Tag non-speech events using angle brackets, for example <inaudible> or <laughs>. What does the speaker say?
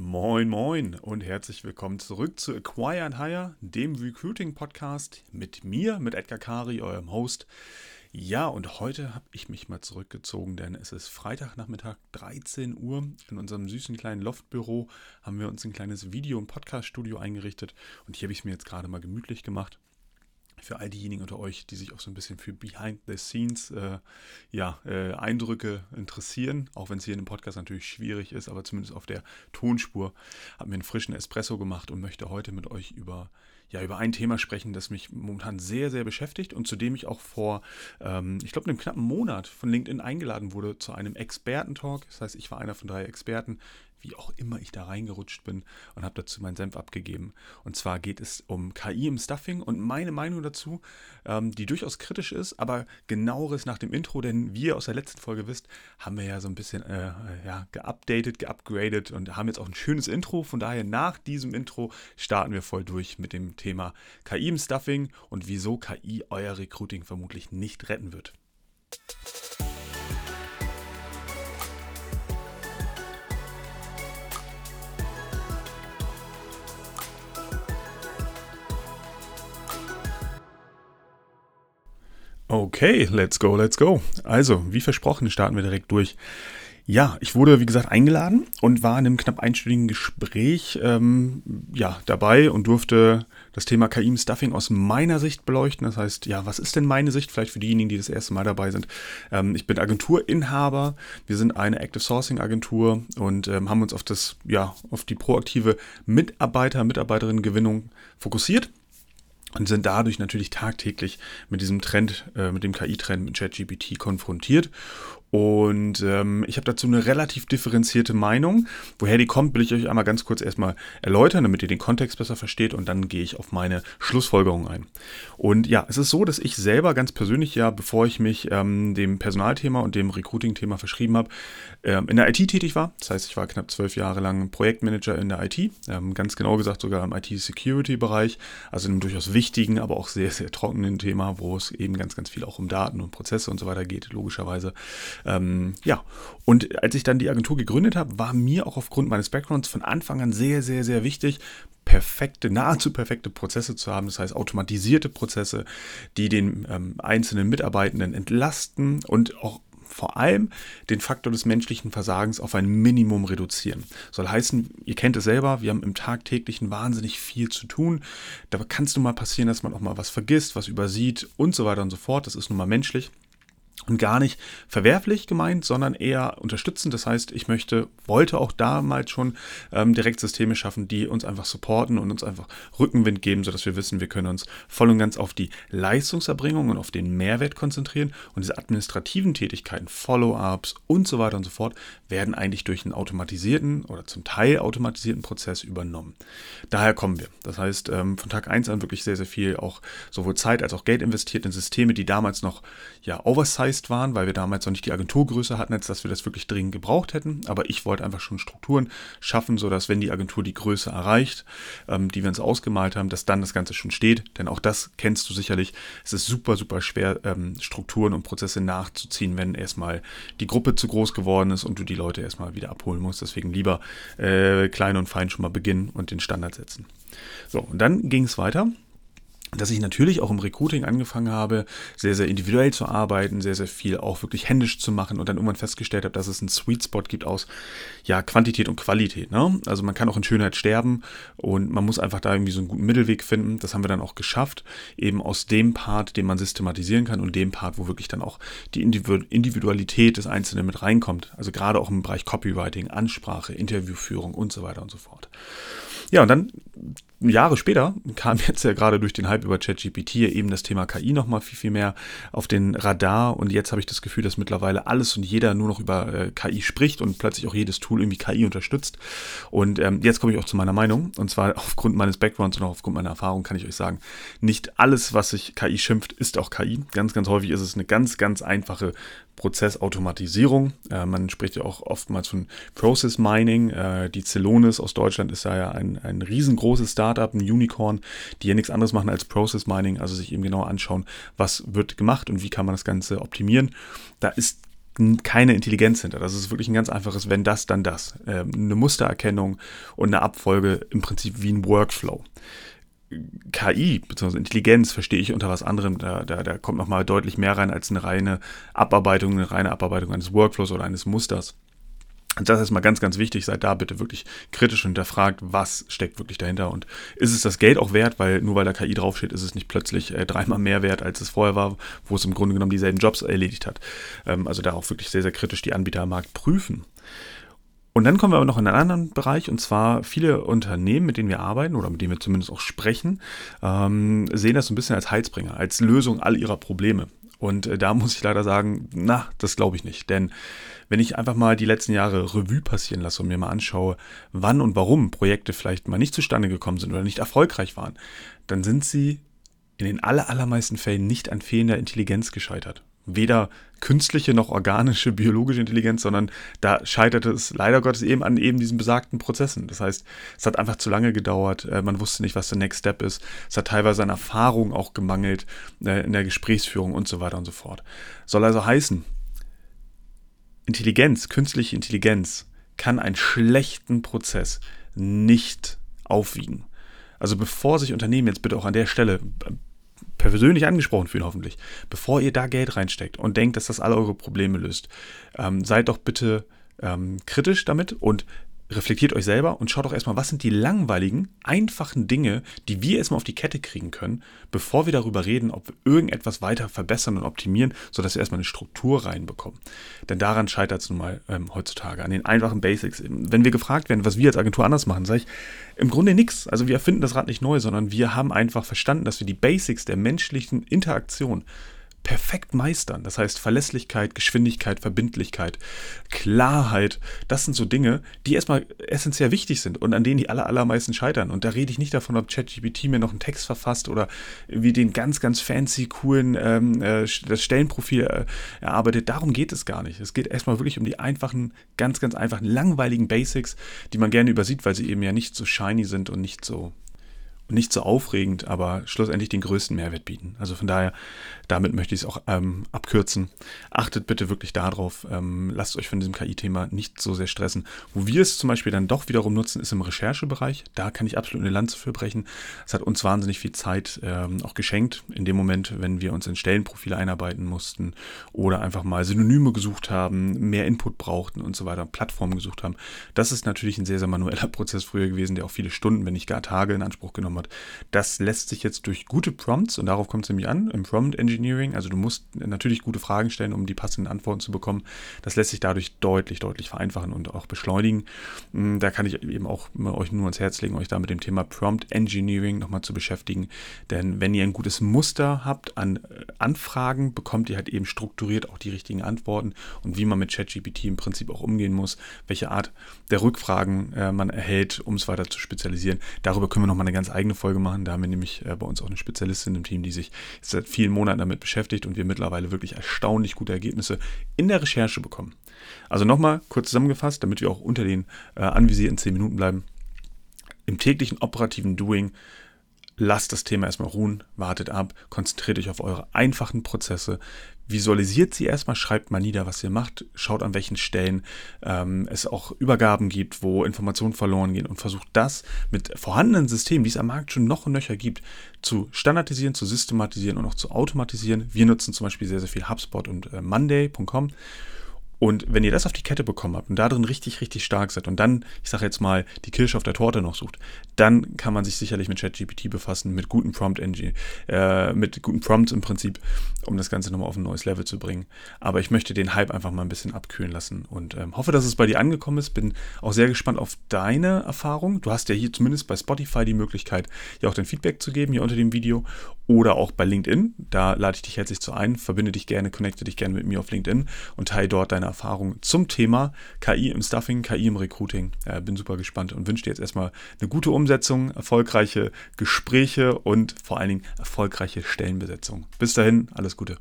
Moin, moin und herzlich willkommen zurück zu Acquire and Hire, dem Recruiting-Podcast mit mir, mit Edgar Kari, eurem Host. Ja, und heute habe ich mich mal zurückgezogen, denn es ist Freitagnachmittag, 13 Uhr. In unserem süßen kleinen Loftbüro haben wir uns ein kleines Video- und Podcast-Studio eingerichtet und hier habe ich es mir jetzt gerade mal gemütlich gemacht für all diejenigen unter euch, die sich auch so ein bisschen für Behind the Scenes äh, ja, äh, Eindrücke interessieren, auch wenn es hier in dem Podcast natürlich schwierig ist, aber zumindest auf der Tonspur, habe mir einen frischen Espresso gemacht und möchte heute mit euch über ja, über ein Thema sprechen, das mich momentan sehr, sehr beschäftigt und zu dem ich auch vor, ähm, ich glaube, einem knappen Monat von LinkedIn eingeladen wurde zu einem Experten-Talk. Das heißt, ich war einer von drei Experten, wie auch immer ich da reingerutscht bin und habe dazu meinen Senf abgegeben. Und zwar geht es um KI im Stuffing und meine Meinung dazu, ähm, die durchaus kritisch ist, aber genaueres nach dem Intro, denn wie ihr aus der letzten Folge wisst, haben wir ja so ein bisschen äh, ja, geupdatet, geupgradet und haben jetzt auch ein schönes Intro. Von daher nach diesem Intro starten wir voll durch mit dem Thema KI im Stuffing und wieso KI euer Recruiting vermutlich nicht retten wird. Okay, let's go, let's go. Also, wie versprochen, starten wir direkt durch. Ja, ich wurde, wie gesagt, eingeladen und war in einem knapp einstündigen Gespräch ähm, ja, dabei und durfte das Thema KI im Stuffing aus meiner Sicht beleuchten. Das heißt, ja, was ist denn meine Sicht? Vielleicht für diejenigen, die das erste Mal dabei sind. Ähm, ich bin Agenturinhaber. Wir sind eine Active Sourcing Agentur und ähm, haben uns auf das, ja, auf die proaktive Mitarbeiter, Mitarbeiterinnengewinnung fokussiert und sind dadurch natürlich tagtäglich mit diesem Trend, äh, mit dem KI-Trend mit ChatGPT konfrontiert und ähm, ich habe dazu eine relativ differenzierte Meinung. Woher die kommt, will ich euch einmal ganz kurz erstmal erläutern, damit ihr den Kontext besser versteht und dann gehe ich auf meine Schlussfolgerung ein. Und ja, es ist so, dass ich selber ganz persönlich ja, bevor ich mich ähm, dem Personalthema und dem Recruiting-Thema verschrieben habe, ähm, in der IT tätig war. Das heißt, ich war knapp zwölf Jahre lang Projektmanager in der IT, ähm, ganz genau gesagt sogar im IT-Security-Bereich, also einem durchaus wichtigen, aber auch sehr, sehr trockenen Thema, wo es eben ganz, ganz viel auch um Daten und Prozesse und so weiter geht, logischerweise. Ähm, ja, und als ich dann die Agentur gegründet habe, war mir auch aufgrund meines Backgrounds von Anfang an sehr, sehr, sehr wichtig, perfekte, nahezu perfekte Prozesse zu haben. Das heißt, automatisierte Prozesse, die den ähm, einzelnen Mitarbeitenden entlasten und auch vor allem den Faktor des menschlichen Versagens auf ein Minimum reduzieren. Soll heißen, ihr kennt es selber, wir haben im tagtäglichen wahnsinnig viel zu tun. Da kann es nun mal passieren, dass man auch mal was vergisst, was übersieht und so weiter und so fort. Das ist nun mal menschlich und gar nicht verwerflich gemeint, sondern eher unterstützend. Das heißt, ich möchte, wollte auch damals schon ähm, direkt Systeme schaffen, die uns einfach supporten und uns einfach Rückenwind geben, sodass wir wissen, wir können uns voll und ganz auf die Leistungserbringung und auf den Mehrwert konzentrieren. Und diese administrativen Tätigkeiten, Follow-ups und so weiter und so fort, werden eigentlich durch einen automatisierten oder zum Teil automatisierten Prozess übernommen. Daher kommen wir. Das heißt, ähm, von Tag 1 an wirklich sehr, sehr viel auch sowohl Zeit als auch Geld investiert in Systeme, die damals noch ja oversized begrenzt waren, weil wir damals noch nicht die Agenturgröße hatten, als dass wir das wirklich dringend gebraucht hätten. Aber ich wollte einfach schon Strukturen schaffen, sodass, wenn die Agentur die Größe erreicht, ähm, die wir uns ausgemalt haben, dass dann das Ganze schon steht. Denn auch das kennst du sicherlich. Es ist super, super schwer, ähm, Strukturen und Prozesse nachzuziehen, wenn erstmal die Gruppe zu groß geworden ist und du die Leute erstmal wieder abholen musst. Deswegen lieber äh, klein und fein schon mal beginnen und den Standard setzen. So, und dann ging es weiter dass ich natürlich auch im Recruiting angefangen habe, sehr, sehr individuell zu arbeiten, sehr, sehr viel auch wirklich händisch zu machen und dann irgendwann festgestellt habe, dass es einen Sweet Spot gibt aus ja, Quantität und Qualität. Ne? Also man kann auch in Schönheit sterben und man muss einfach da irgendwie so einen guten Mittelweg finden. Das haben wir dann auch geschafft, eben aus dem Part, den man systematisieren kann und dem Part, wo wirklich dann auch die Individualität des Einzelnen mit reinkommt. Also gerade auch im Bereich Copywriting, Ansprache, Interviewführung und so weiter und so fort. Ja, und dann Jahre später kam jetzt ja gerade durch den Hype über ChatGPT eben das Thema KI nochmal viel, viel mehr auf den Radar. Und jetzt habe ich das Gefühl, dass mittlerweile alles und jeder nur noch über äh, KI spricht und plötzlich auch jedes Tool irgendwie KI unterstützt. Und ähm, jetzt komme ich auch zu meiner Meinung. Und zwar <laughs> aufgrund meines Backgrounds und auch aufgrund meiner Erfahrung kann ich euch sagen, nicht alles, was sich KI schimpft, ist auch KI. Ganz, ganz häufig ist es eine ganz, ganz einfache Prozessautomatisierung. Äh, man spricht ja auch oftmals von Process Mining. Äh, die Celonis aus Deutschland ist da ja ein, ein riesengroßes Startup, ein Unicorn, die ja nichts anderes machen als Process Mining, also sich eben genau anschauen, was wird gemacht und wie kann man das Ganze optimieren. Da ist keine Intelligenz hinter. Das ist wirklich ein ganz einfaches, wenn das, dann das. Ähm, eine Mustererkennung und eine Abfolge im Prinzip wie ein Workflow. KI bzw. Intelligenz verstehe ich unter was anderem. Da, da, da kommt nochmal deutlich mehr rein als eine reine Abarbeitung, eine reine Abarbeitung eines Workflows oder eines Musters. Und das ist mal ganz, ganz wichtig. Seid da bitte wirklich kritisch hinterfragt, was steckt wirklich dahinter und ist es das Geld auch wert, weil nur weil da KI draufsteht, ist es nicht plötzlich äh, dreimal mehr wert, als es vorher war, wo es im Grunde genommen dieselben Jobs erledigt hat. Ähm, also da auch wirklich sehr, sehr kritisch die Anbieter am Markt prüfen. Und dann kommen wir aber noch in einen anderen Bereich, und zwar viele Unternehmen, mit denen wir arbeiten oder mit denen wir zumindest auch sprechen, ähm, sehen das so ein bisschen als Heizbringer, als Lösung all ihrer Probleme. Und äh, da muss ich leider sagen, na, das glaube ich nicht. Denn wenn ich einfach mal die letzten Jahre Revue passieren lasse und mir mal anschaue, wann und warum Projekte vielleicht mal nicht zustande gekommen sind oder nicht erfolgreich waren, dann sind sie in den allermeisten Fällen nicht an fehlender Intelligenz gescheitert weder künstliche noch organische biologische Intelligenz, sondern da scheiterte es leider Gottes eben an eben diesen besagten Prozessen. Das heißt, es hat einfach zu lange gedauert, äh, man wusste nicht, was der Next Step ist, es hat teilweise an Erfahrung auch gemangelt äh, in der Gesprächsführung und so weiter und so fort. Soll also heißen, Intelligenz, künstliche Intelligenz kann einen schlechten Prozess nicht aufwiegen. Also bevor sich Unternehmen jetzt bitte auch an der Stelle persönlich angesprochen fühlen, hoffentlich, bevor ihr da Geld reinsteckt und denkt, dass das alle eure Probleme löst, ähm, seid doch bitte ähm, kritisch damit und reflektiert euch selber und schaut doch erstmal, was sind die langweiligen, einfachen Dinge, die wir erstmal auf die Kette kriegen können, bevor wir darüber reden, ob wir irgendetwas weiter verbessern und optimieren, sodass wir erstmal eine Struktur reinbekommen. Denn daran scheitert es nun mal ähm, heutzutage, an den einfachen Basics. Wenn wir gefragt werden, was wir als Agentur anders machen, sage ich, im Grunde nichts. Also wir erfinden das Rad nicht neu, sondern wir haben einfach verstanden, dass wir die Basics der menschlichen Interaktion perfekt meistern. Das heißt Verlässlichkeit, Geschwindigkeit, Verbindlichkeit, Klarheit. Das sind so Dinge, die erstmal essentiell wichtig sind und an denen die aller, allermeisten scheitern. Und da rede ich nicht davon, ob ChatGPT mir noch einen Text verfasst oder wie den ganz, ganz fancy, coolen ähm, äh, das Stellenprofil äh, erarbeitet. Darum geht es gar nicht. Es geht erstmal wirklich um die einfachen, ganz, ganz einfachen, langweiligen Basics, die man gerne übersieht, weil sie eben ja nicht so shiny sind und nicht so nicht so aufregend, aber schlussendlich den größten Mehrwert bieten. Also von daher, damit möchte ich es auch ähm, abkürzen. Achtet bitte wirklich darauf, ähm, lasst euch von diesem KI-Thema nicht so sehr stressen. Wo wir es zum Beispiel dann doch wiederum nutzen, ist im Recherchebereich. Da kann ich absolut eine Lanze für brechen. Es hat uns wahnsinnig viel Zeit ähm, auch geschenkt, in dem Moment, wenn wir uns in Stellenprofile einarbeiten mussten oder einfach mal Synonyme gesucht haben, mehr Input brauchten und so weiter, Plattformen gesucht haben. Das ist natürlich ein sehr, sehr manueller <laughs> Prozess früher gewesen, der auch viele Stunden, wenn nicht gar Tage in Anspruch genommen hat. Das lässt sich jetzt durch gute Prompts, und darauf kommt es nämlich an, im Prompt Engineering, also du musst natürlich gute Fragen stellen, um die passenden Antworten zu bekommen. Das lässt sich dadurch deutlich, deutlich vereinfachen und auch beschleunigen. Hm, da kann ich eben auch euch nur ans Herz legen, euch da mit dem Thema Prompt Engineering nochmal zu beschäftigen. Denn wenn ihr ein gutes Muster habt an äh, Anfragen, bekommt ihr halt eben strukturiert auch die richtigen Antworten und wie man mit ChatGPT im Prinzip auch umgehen muss, welche Art der Rückfragen äh, man erhält, um es weiter zu spezialisieren. Darüber können wir nochmal eine ganz eigene Folge machen. Da haben wir nämlich äh, bei uns auch eine Spezialistin im Team, die sich seit vielen Monaten damit beschäftigt und wir mittlerweile wirklich erstaunlich gute Ergebnisse in der Recherche bekommen. Also nochmal kurz zusammengefasst, damit wir auch unter den äh, anvisierten 10 Minuten bleiben. Im täglichen operativen Doing lasst das Thema erstmal ruhen, wartet ab, konzentriert euch auf eure einfachen Prozesse, visualisiert sie erstmal, schreibt mal nieder, was ihr macht, schaut an welchen Stellen ähm, es auch Übergaben gibt, wo Informationen verloren gehen und versucht das mit vorhandenen Systemen, die es am Markt schon noch und nöcher gibt, zu standardisieren, zu systematisieren und auch zu automatisieren. Wir nutzen zum Beispiel sehr, sehr viel HubSpot und äh, Monday.com und wenn ihr das auf die Kette bekommen habt und da drin richtig, richtig stark seid und dann, ich sage jetzt mal, die Kirsche auf der Torte noch sucht, dann kann man sich sicherlich mit ChatGPT befassen, mit guten Prompt Engine, äh, mit guten Prompts im Prinzip, um das Ganze nochmal auf ein neues Level zu bringen. Aber ich möchte den Hype einfach mal ein bisschen abkühlen lassen und ähm, hoffe, dass es bei dir angekommen ist. Bin auch sehr gespannt auf deine Erfahrung. Du hast ja hier zumindest bei Spotify die Möglichkeit, ja auch dein Feedback zu geben hier unter dem Video oder auch bei LinkedIn. Da lade ich dich herzlich zu ein, verbinde dich gerne, connecte dich gerne mit mir auf LinkedIn und teile dort deine Erfahrungen zum Thema KI im Stuffing, KI im Recruiting. Äh, bin super gespannt und wünsche dir jetzt erstmal eine gute Umsetzung, erfolgreiche Gespräche und vor allen Dingen erfolgreiche Stellenbesetzung. Bis dahin, alles Gute.